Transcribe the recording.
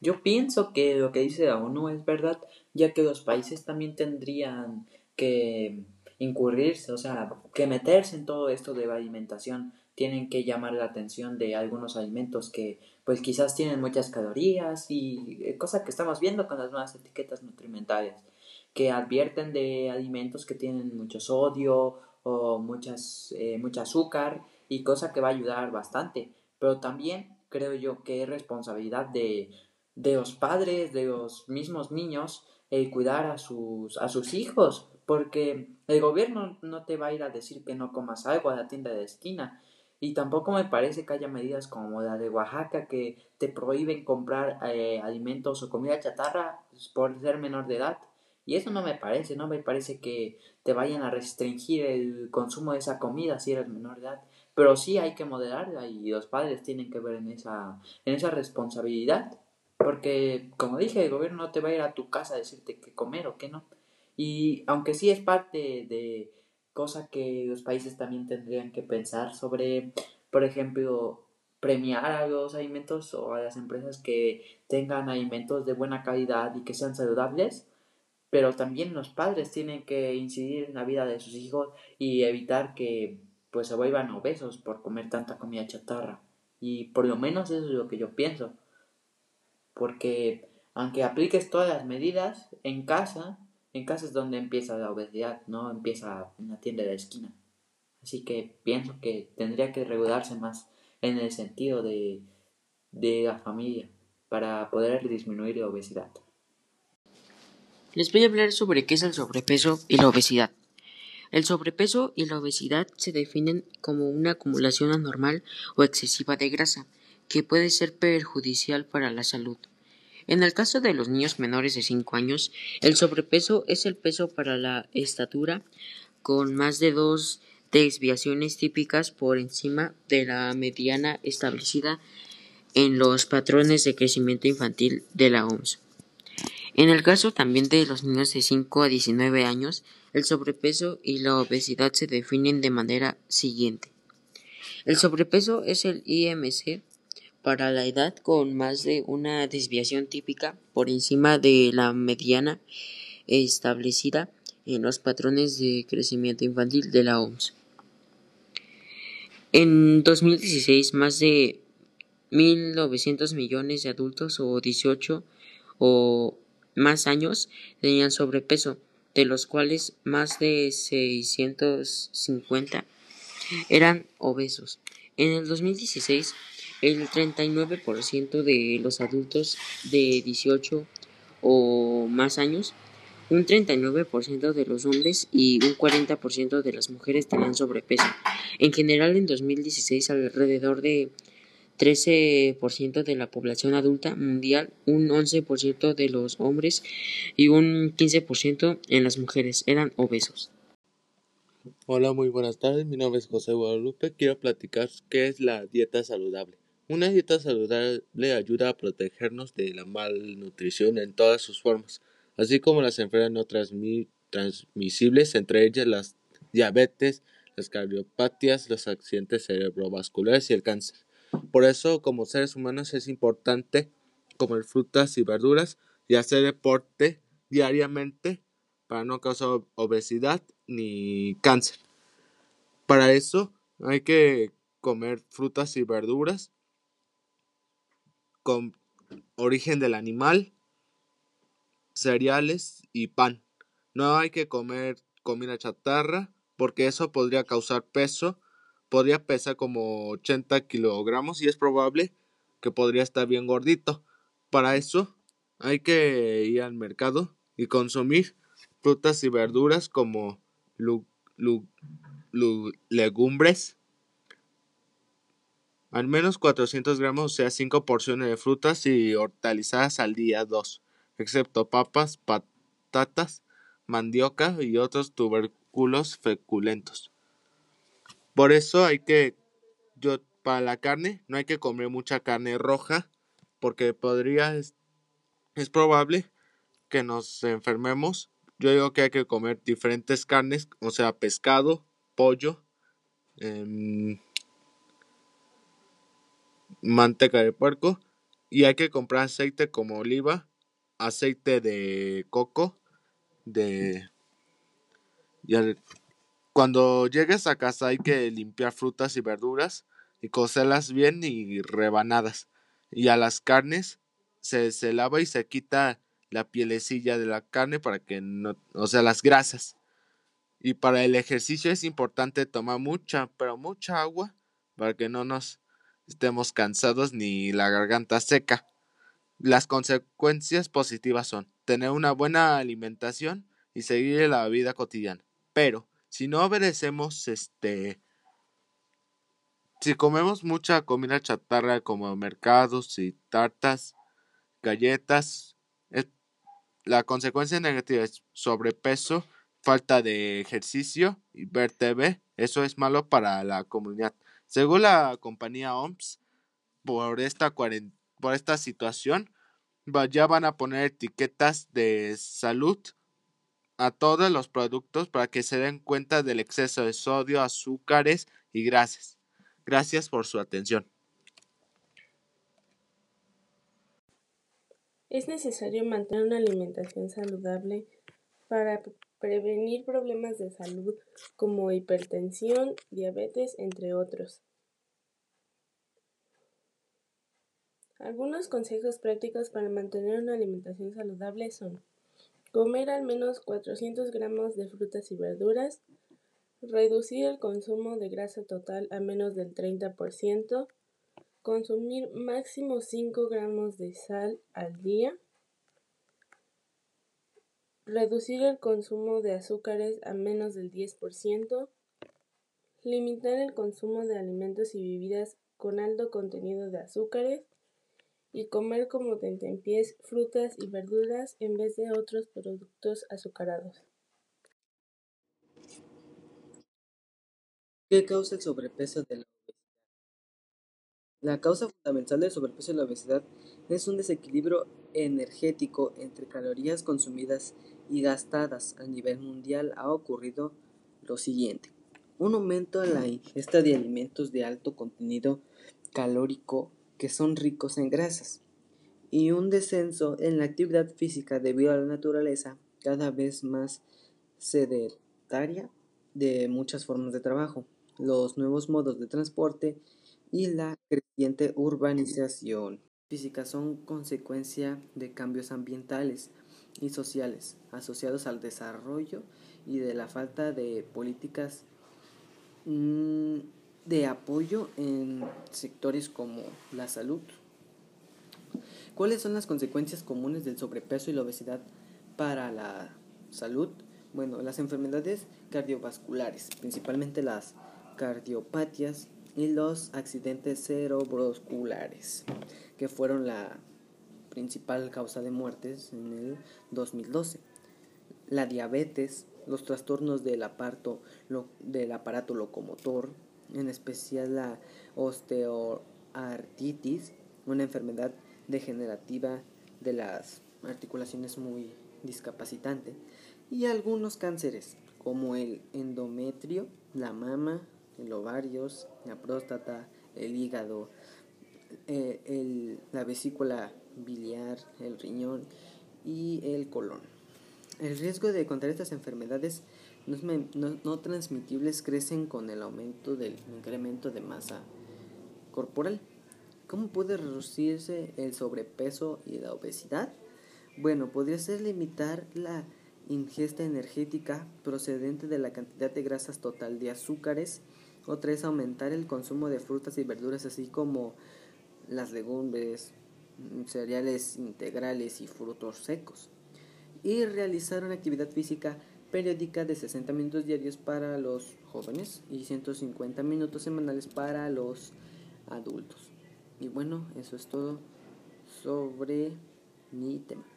Yo pienso que lo que dice la ONU es verdad, ya que los países también tendrían que incurrirse, o sea, que meterse en todo esto de la alimentación, tienen que llamar la atención de algunos alimentos que pues quizás tienen muchas calorías y eh, cosa que estamos viendo con las nuevas etiquetas nutrimentales que advierten de alimentos que tienen mucho sodio o muchas, eh, mucho azúcar y cosa que va a ayudar bastante. Pero también creo yo que es responsabilidad de, de los padres, de los mismos niños, el cuidar a sus, a sus hijos, porque el gobierno no te va a ir a decir que no comas algo a la tienda de esquina. Y tampoco me parece que haya medidas como la de Oaxaca que te prohíben comprar eh, alimentos o comida chatarra por ser menor de edad. Y eso no me parece, no me parece que te vayan a restringir el consumo de esa comida si eres menor de edad. Pero sí hay que moderarla y los padres tienen que ver en esa, en esa responsabilidad. Porque, como dije, el gobierno no te va a ir a tu casa a decirte qué comer o qué no. Y aunque sí es parte de cosa que los países también tendrían que pensar sobre, por ejemplo, premiar a los alimentos o a las empresas que tengan alimentos de buena calidad y que sean saludables, pero también los padres tienen que incidir en la vida de sus hijos y evitar que pues se vuelvan obesos por comer tanta comida chatarra. Y por lo menos eso es lo que yo pienso. Porque aunque apliques todas las medidas en casa, en casa es donde empieza la obesidad, no empieza en la tienda de la esquina. Así que pienso que tendría que regularse más en el sentido de, de la familia para poder disminuir la obesidad. Les voy a hablar sobre qué es el sobrepeso y la obesidad. El sobrepeso y la obesidad se definen como una acumulación anormal o excesiva de grasa, que puede ser perjudicial para la salud. En el caso de los niños menores de 5 años, el sobrepeso es el peso para la estatura con más de dos desviaciones típicas por encima de la mediana establecida en los patrones de crecimiento infantil de la OMS. En el caso también de los niños de 5 a 19 años, el sobrepeso y la obesidad se definen de manera siguiente. El sobrepeso es el IMC para la edad con más de una desviación típica por encima de la mediana establecida en los patrones de crecimiento infantil de la OMS. En 2016, más de 1.900 millones de adultos o 18 o más años tenían sobrepeso, de los cuales más de 650 eran obesos. En el 2016, el 39% de los adultos de 18 o más años, un 39% de los hombres y un 40% de las mujeres tenían sobrepeso. En general, en 2016, alrededor de 13% de la población adulta mundial, un 11% de los hombres y un 15% en las mujeres eran obesos. Hola, muy buenas tardes. Mi nombre es José Guadalupe. Quiero platicar qué es la dieta saludable. Una dieta saludable ayuda a protegernos de la malnutrición en todas sus formas, así como las enfermedades no transmisibles, entre ellas las diabetes, las cardiopatías, los accidentes cerebrovasculares y el cáncer. Por eso, como seres humanos, es importante comer frutas y verduras y hacer deporte diariamente para no causar obesidad ni cáncer. Para eso hay que comer frutas y verduras con origen del animal, cereales y pan. No hay que comer comida chatarra porque eso podría causar peso podría pesar como 80 kilogramos y es probable que podría estar bien gordito. Para eso hay que ir al mercado y consumir frutas y verduras como legumbres, al menos 400 gramos, o sea, 5 porciones de frutas y hortalizas al día, 2, excepto papas, patatas, mandioca y otros tubérculos feculentos. Por eso hay que, yo, para la carne, no hay que comer mucha carne roja, porque podría, es, probable que nos enfermemos. Yo digo que hay que comer diferentes carnes, o sea, pescado, pollo, em, manteca de puerco y hay que comprar aceite como oliva, aceite de coco, de y cuando llegues a casa hay que limpiar frutas y verduras y cocerlas bien y rebanadas. Y a las carnes se, se lava y se quita la pielecilla de la carne para que no, o sea, las grasas. Y para el ejercicio es importante tomar mucha, pero mucha agua para que no nos estemos cansados ni la garganta seca. Las consecuencias positivas son tener una buena alimentación y seguir la vida cotidiana. Pero si no obedecemos este si comemos mucha comida chatarra como mercados y tartas, galletas, la consecuencia negativa es sobrepeso, falta de ejercicio y ver TV. Eso es malo para la comunidad. Según la compañía OMS, por esta, por esta situación, ya van a poner etiquetas de salud a todos los productos para que se den cuenta del exceso de sodio, azúcares y grasas. Gracias por su atención. Es necesario mantener una alimentación saludable para prevenir problemas de salud como hipertensión, diabetes, entre otros. Algunos consejos prácticos para mantener una alimentación saludable son comer al menos 400 gramos de frutas y verduras, reducir el consumo de grasa total a menos del 30%, consumir máximo 5 gramos de sal al día, reducir el consumo de azúcares a menos del 10%, limitar el consumo de alimentos y bebidas con alto contenido de azúcares y comer como tentempiés frutas y verduras en vez de otros productos azucarados. ¿Qué causa el sobrepeso de la obesidad? La causa fundamental del sobrepeso y la obesidad es un desequilibrio energético entre calorías consumidas y gastadas a nivel mundial. Ha ocurrido lo siguiente. Un aumento en la ingesta de alimentos de alto contenido calórico que son ricos en grasas y un descenso en la actividad física debido a la naturaleza cada vez más sedentaria de muchas formas de trabajo los nuevos modos de transporte y la creciente urbanización física son consecuencia de cambios ambientales y sociales asociados al desarrollo y de la falta de políticas mm, de apoyo en sectores como la salud. ¿Cuáles son las consecuencias comunes del sobrepeso y la obesidad para la salud? Bueno, las enfermedades cardiovasculares, principalmente las cardiopatias y los accidentes cerebrovasculares, que fueron la principal causa de muertes en el 2012. La diabetes, los trastornos del, aparto, del aparato locomotor, en especial la osteoartritis, una enfermedad degenerativa de las articulaciones muy discapacitante, y algunos cánceres como el endometrio, la mama, el ovarios, la próstata, el hígado, eh, la vesícula biliar, el riñón y el colon. El riesgo de contraer estas enfermedades no, transmitibles crecen con el aumento del incremento de masa corporal. ¿Cómo puede reducirse el sobrepeso y la obesidad? Bueno, podría ser limitar la ingesta energética procedente de la cantidad de grasas total de azúcares otra es aumentar el consumo de frutas y verduras, así como las legumbres, cereales integrales y frutos secos. Y realizar una actividad física periódica de 60 minutos diarios para los jóvenes y 150 minutos semanales para los adultos. Y bueno, eso es todo sobre mi tema.